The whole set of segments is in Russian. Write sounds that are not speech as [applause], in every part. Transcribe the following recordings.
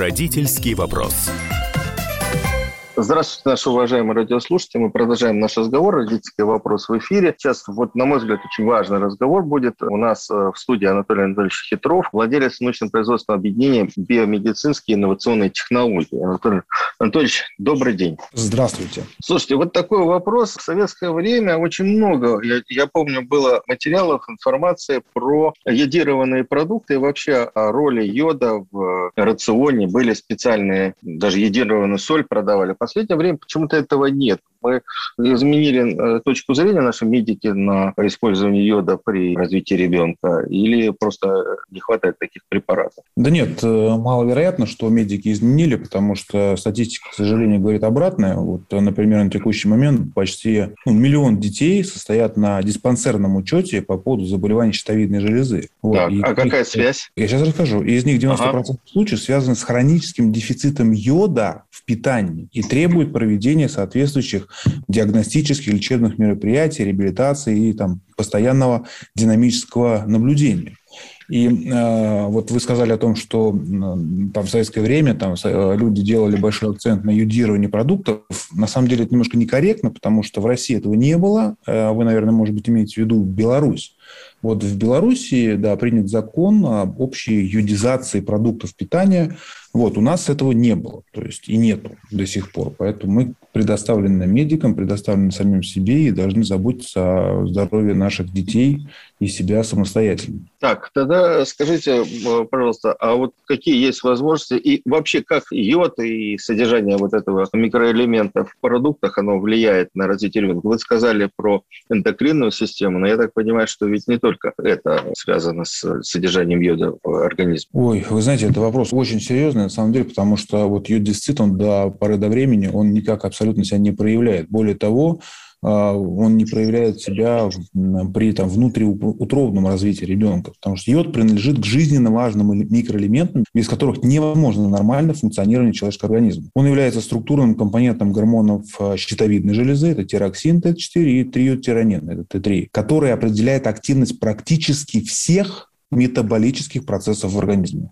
Родительский вопрос. Здравствуйте, наши уважаемые радиослушатели. Мы продолжаем наш разговор. Родительский вопрос в эфире. Сейчас, вот, на мой взгляд, очень важный разговор будет. У нас э, в студии Анатолий Анатольевич Хитров, владелец научно-производственного объединения «Биомедицинские инновационные технологии». Анатолий Анатольевич, добрый день. Здравствуйте. Слушайте, вот такой вопрос. В советское время очень много, я, я помню, было материалов, информации про йодированные продукты и вообще о роли йода в рационе. Были специальные, даже йодированную соль продавали последнее время почему-то этого нет. Мы изменили э, точку зрения наши медики на использование йода при развитии ребенка или просто не хватает таких препаратов? Да нет, э, маловероятно, что медики изменили, потому что статистика, к сожалению, говорит обратное. Вот, например, на текущий момент почти ну, миллион детей состоят на диспансерном учете по поводу заболеваний щитовидной железы. Вот. Так, и, а какая и, связь? Я сейчас расскажу. Из них 90% ага. случаев связаны с хроническим дефицитом йода в питании и требует проведения соответствующих диагностических, лечебных мероприятий, реабилитации и там, постоянного динамического наблюдения. И э, вот вы сказали о том, что там, в советское время там, э, люди делали большой акцент на юдирование продуктов. На самом деле это немножко некорректно, потому что в России этого не было. Э, вы, наверное, может быть, имеете в виду Беларусь. Вот в Беларуси, да, принят закон об общей юдизации продуктов питания. Вот, у нас этого не было, то есть и нету до сих пор. Поэтому мы предоставлены медикам, предоставлены самим себе и должны заботиться о здоровье наших детей и себя самостоятельно. Так, тогда скажите, пожалуйста, а вот какие есть возможности и вообще как йод и содержание вот этого микроэлемента в продуктах, оно влияет на развитие ребенка? Вы сказали про эндокринную систему, но я так понимаю, что ведь не только это связано с содержанием йода в организме. Ой, вы знаете, это вопрос очень серьезный, на самом деле, потому что вот йод-дефицит, он до поры до времени, он никак абсолютно себя не проявляет. Более того, а, он не проявляет себя при там, внутриутробном развитии ребенка. Потому что йод принадлежит к жизненно важным микроэлементам, без которых невозможно нормально функционирование человеческого организма. Он является структурным компонентом гормонов а, щитовидной железы, это тироксин Т4 и триодтиронин, это Т3, который определяет активность практически всех метаболических процессов в организме.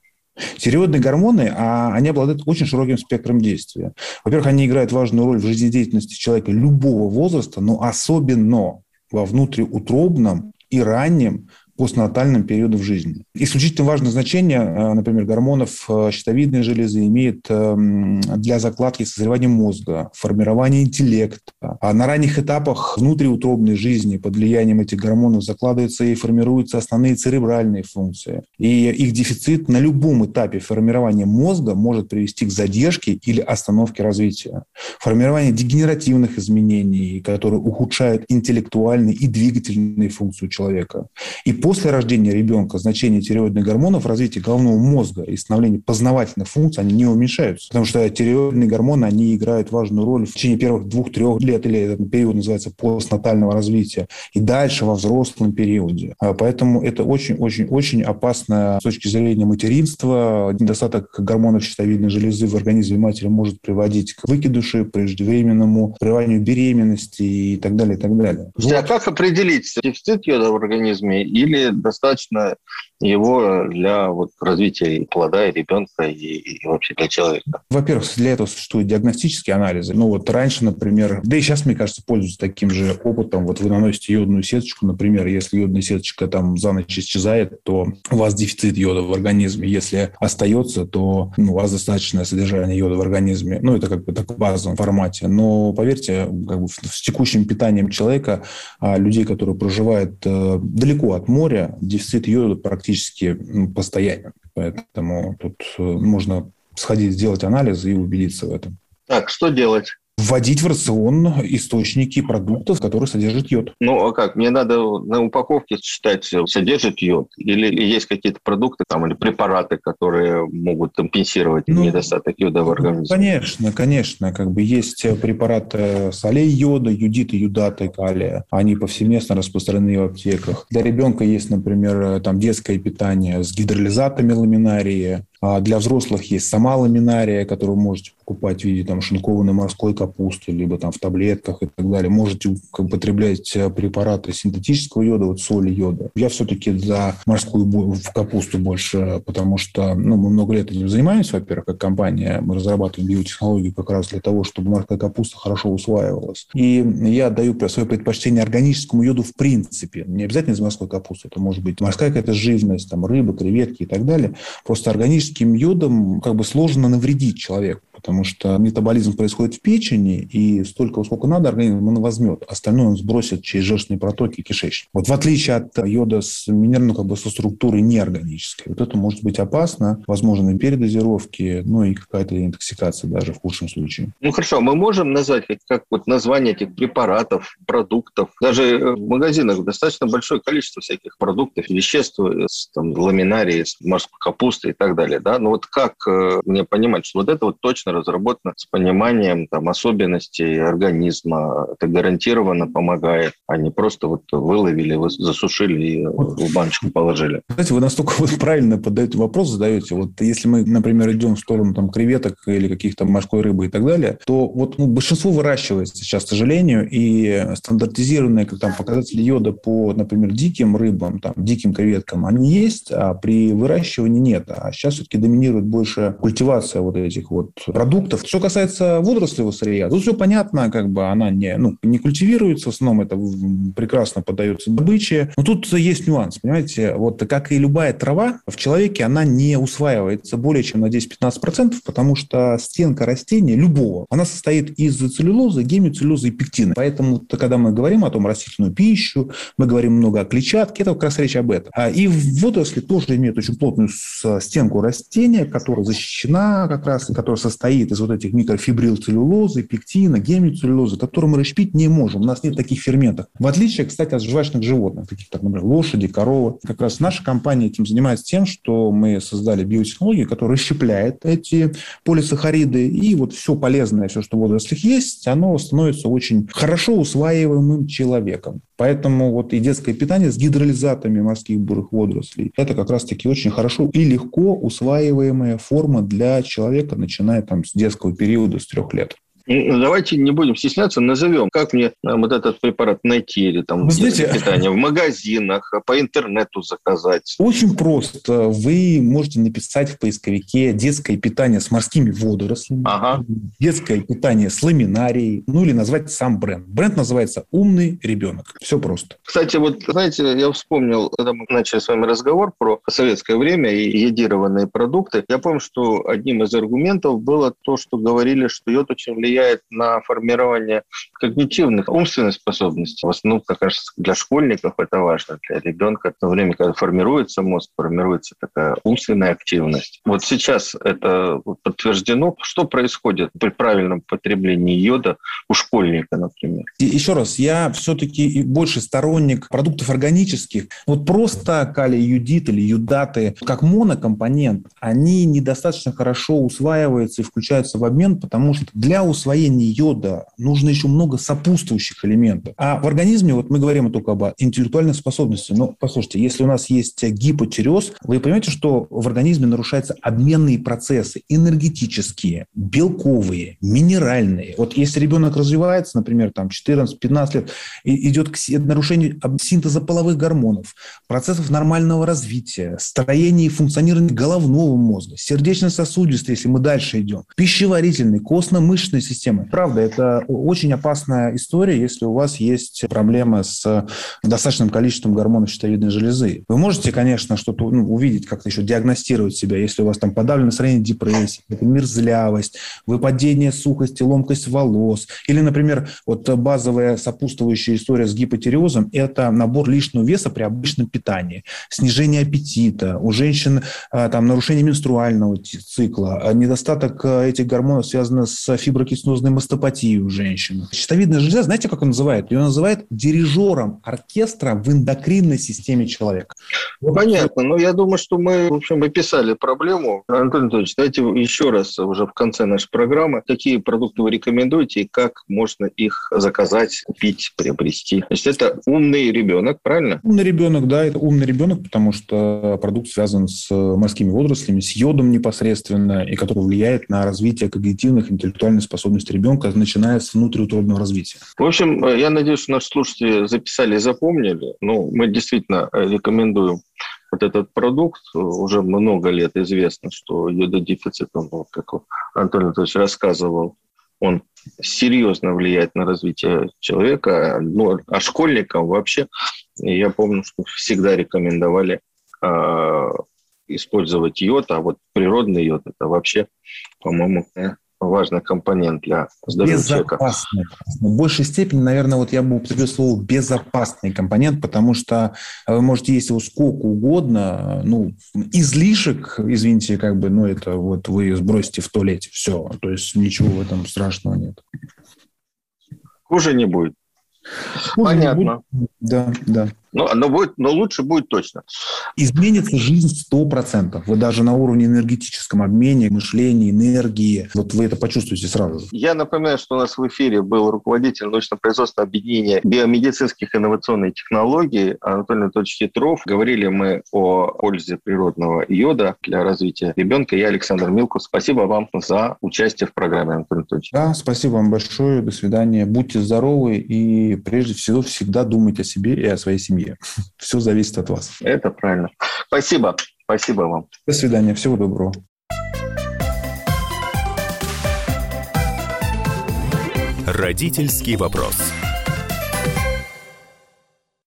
Тиреоидные гормоны, а они обладают очень широким спектром действия. Во-первых, они играют важную роль в жизнедеятельности человека любого возраста, но особенно во внутриутробном и раннем постнатальном периоде в жизни. Исключительно важное значение, э, например, гормонов э, щитовидной железы имеет эм, для закладки созревания мозга, формирования интеллекта. А на ранних этапах внутриутробной жизни под влиянием этих гормонов закладываются и формируются основные церебральные функции. И их дефицит на любом этапе формирования мозга может привести к задержке или остановке развития. Формирование дегенеративных изменений, которые ухудшают интеллектуальные и двигательные функции человека. И после рождения ребенка значение тиреоидных гормонов в головного мозга и становления познавательных функций, они не уменьшаются. Потому что тиреоидные гормоны, они играют важную роль в течение первых двух-трех лет, или этот период называется постнатального развития, и дальше во взрослом периоде. А поэтому это очень-очень-очень опасно с точки зрения материнства. Недостаток гормонов щитовидной железы в организме матери может приводить к выкидышу, преждевременному прерыванию беременности и так далее, и так далее. Вот. А как определить дефицит йода в организме или или достаточно его для вот, развития плода и ребенка, и, и вообще для человека? Во-первых, для этого существуют диагностические анализы. Ну вот раньше, например, да и сейчас, мне кажется, пользуются таким же опытом. Вот вы наносите йодную сеточку, например, если йодная сеточка там за ночь исчезает, то у вас дефицит йода в организме. Если остается, то ну, у вас достаточное содержание йода в организме. Ну, это как бы так в базовом формате. Но поверьте, как бы с текущим питанием человека, а людей, которые проживают э, далеко от моря, дефицит йода практически практически постоянен. Поэтому тут э, можно сходить, сделать анализ и убедиться в этом. Так, что делать? Вводить в рацион источники продуктов, которые содержат йод. Ну, а как? Мне надо на упаковке читать, содержит йод? Или есть какие-то продукты там, или препараты, которые могут компенсировать ну, недостаток йода в организме? Конечно, конечно. Как бы есть препараты солей йода, юдиты, юдаты, калия. Они повсеместно распространены в аптеках. Для ребенка есть, например, там детское питание с гидролизатами ламинарии. А для взрослых есть сама ламинария, которую можете покупать в виде там, шинкованной морской капусты, либо там в таблетках и так далее. Можете употреблять э, препараты синтетического йода, вот соли йода. Я все-таки за морскую капусту больше, потому что ну, мы много лет этим занимаемся, во-первых, как компания. Мы разрабатываем биотехнологии как раз для того, чтобы морская капуста хорошо усваивалась. И я даю свое предпочтение органическому йоду в принципе. Не обязательно из морской капусты. Это может быть морская какая-то живность, там, рыба, креветки и так далее. Просто органическим йодом как бы сложно навредить человеку потому что метаболизм происходит в печени, и столько, сколько надо, организм он возьмет. Остальное он сбросит через желчные протоки и кишечник. Вот в отличие от йода с минеральной, как бы со структурой неорганической. Вот это может быть опасно, возможно, передозировки, ну и какая-то интоксикация даже в худшем случае. Ну хорошо, мы можем назвать как, как вот название этих препаратов, продуктов. Даже в магазинах достаточно большое количество всяких продуктов, веществ, с там, ламинарии, морской капусты и так далее. Да? Но ну вот как э, мне понимать, что вот это вот точно точно разработано с пониманием там, особенностей организма. Это гарантированно помогает, а не просто вот выловили, засушили и в баночку положили. Знаете, вы настолько вот правильно подаете вопрос, задаете. Вот если мы, например, идем в сторону там, креветок или каких-то морской рыбы и так далее, то вот ну, большинство выращивается сейчас, к сожалению, и стандартизированные как, там, показатели йода по, например, диким рыбам, там, диким креветкам, они есть, а при выращивании нет. А сейчас все-таки доминирует больше культивация вот этих вот продуктов. Что касается водорослевого сырья, тут все понятно, как бы она не, ну, не культивируется, в основном это прекрасно подается добыче. Но тут есть нюанс, понимаете, вот как и любая трава в человеке, она не усваивается более чем на 10-15%, потому что стенка растения любого, она состоит из целлюлозы, гемицеллюлозы и пектина. Поэтому, когда мы говорим о том растительную пищу, мы говорим много о клетчатке, это как раз речь об этом. А и водоросли тоже имеют очень плотную стенку растения, которая защищена как раз, которая состоит состоит из вот этих микрофибрилцеллюлозы, пектина, гемицеллюлозы, которые мы расщепить не можем. У нас нет таких ферментов. В отличие, кстати, от жвачных животных, таких как, например, лошади, коровы. Как раз наша компания этим занимается тем, что мы создали биотехнологию, которая расщепляет эти полисахариды, и вот все полезное, все, что в водорослях есть, оно становится очень хорошо усваиваемым человеком. Поэтому вот и детское питание с гидролизатами морских бурых водорослей – это как раз-таки очень хорошо и легко усваиваемая форма для человека, начиная там с детского периода, с трех лет. Ну, давайте не будем стесняться, назовем, как мне вот этот препарат найти или там Вы знаете, питание в магазинах, по интернету заказать. Очень просто. Вы можете написать в поисковике детское питание с морскими водорослями, ага. детское питание с ламинарией, ну или назвать сам бренд. Бренд называется «Умный ребенок». Все просто. Кстати, вот знаете, я вспомнил, когда мы начали с вами разговор про советское время и йодированные продукты, я помню, что одним из аргументов было то, что говорили, что йод очень влияет влияет на формирование когнитивных, умственных способностей. В основном, как раз для школьников это важно, для ребенка. В то время, когда формируется мозг, формируется такая умственная активность. Вот сейчас это подтверждено. Что происходит при правильном потреблении йода у школьника, например? И еще раз, я все-таки больше сторонник продуктов органических. Вот просто калий-юдит или юдаты, как монокомпонент, они недостаточно хорошо усваиваются и включаются в обмен, потому что для усвоения усвоения йода нужно еще много сопутствующих элементов. А в организме, вот мы говорим только об интеллектуальной способности. Но послушайте, если у нас есть гипотиреоз, вы понимаете, что в организме нарушаются обменные процессы энергетические, белковые, минеральные. Вот если ребенок развивается, например, там 14-15 лет, и идет к нарушению синтеза половых гормонов, процессов нормального развития, строения и функционирования головного мозга, сердечно-сосудистой, если мы дальше идем, пищеварительной, костно-мышечной системы, системы. Правда, это очень опасная история, если у вас есть проблемы с достаточным количеством гормонов щитовидной железы. Вы можете, конечно, что-то ну, увидеть, как-то еще диагностировать себя, если у вас там подавленное настроение, депрессия, мерзлявость, выпадение сухости, ломкость волос. Или, например, вот базовая сопутствующая история с гипотиреозом – это набор лишнего веса при обычном питании, снижение аппетита, у женщин а, там нарушение менструального цикла, недостаток а, этих гормонов связано с фиброкислотой молочно-снозной мастопатии у женщин. Щитовидная железа, знаете, как он называет? Ее называют дирижером оркестра в эндокринной системе человека. Ну, понятно. Но я думаю, что мы, в общем, описали проблему. Антон Анатольевич, давайте еще раз уже в конце нашей программы, какие продукты вы рекомендуете и как можно их заказать, купить, приобрести. То есть это умный ребенок, правильно? Умный ребенок, да, это умный ребенок, потому что продукт связан с морскими водорослями, с йодом непосредственно, и который влияет на развитие когнитивных, интеллектуальных способностей ребенка, начиная с внутриутробного развития. В общем, я надеюсь, что наши слушатели записали и запомнили. Ну, мы действительно рекомендуем вот этот продукт. Уже много лет известно, что йододефицит, он, как Антон Анатольевич рассказывал, он серьезно влияет на развитие человека, ну, а школьникам вообще, я помню, что всегда рекомендовали э, использовать йод, а вот природный йод это вообще, по-моему, важный компонент для здоровья безопасный. человека. В большей степени, наверное, вот я бы употребил слово безопасный компонент, потому что вы можете есть его сколько угодно, ну, излишек, извините, как бы, ну, это вот вы сбросите в туалете, все, то есть ничего в этом страшного нет. Хуже не будет. Хуже Понятно. Не будет. Да, да. Но, но, будет, но лучше будет точно. Изменится жизнь сто процентов. Вы даже на уровне энергетическом обмене, мышления, энергии, вот вы это почувствуете сразу. Я напоминаю, что у нас в эфире был руководитель научно-производственного объединения биомедицинских инновационных технологий Анатолий Анатольевич Петров. Говорили мы о пользе природного йода для развития ребенка. Я Александр Милкус. Спасибо вам за участие в программе, Анатолий Анатольевич. Да, спасибо вам большое. До свидания. Будьте здоровы и прежде всего всегда думайте о себе и о своей семье семье. [laughs] Все зависит от вас. Это правильно. Спасибо. Спасибо вам. До свидания. Всего доброго. Родительский вопрос.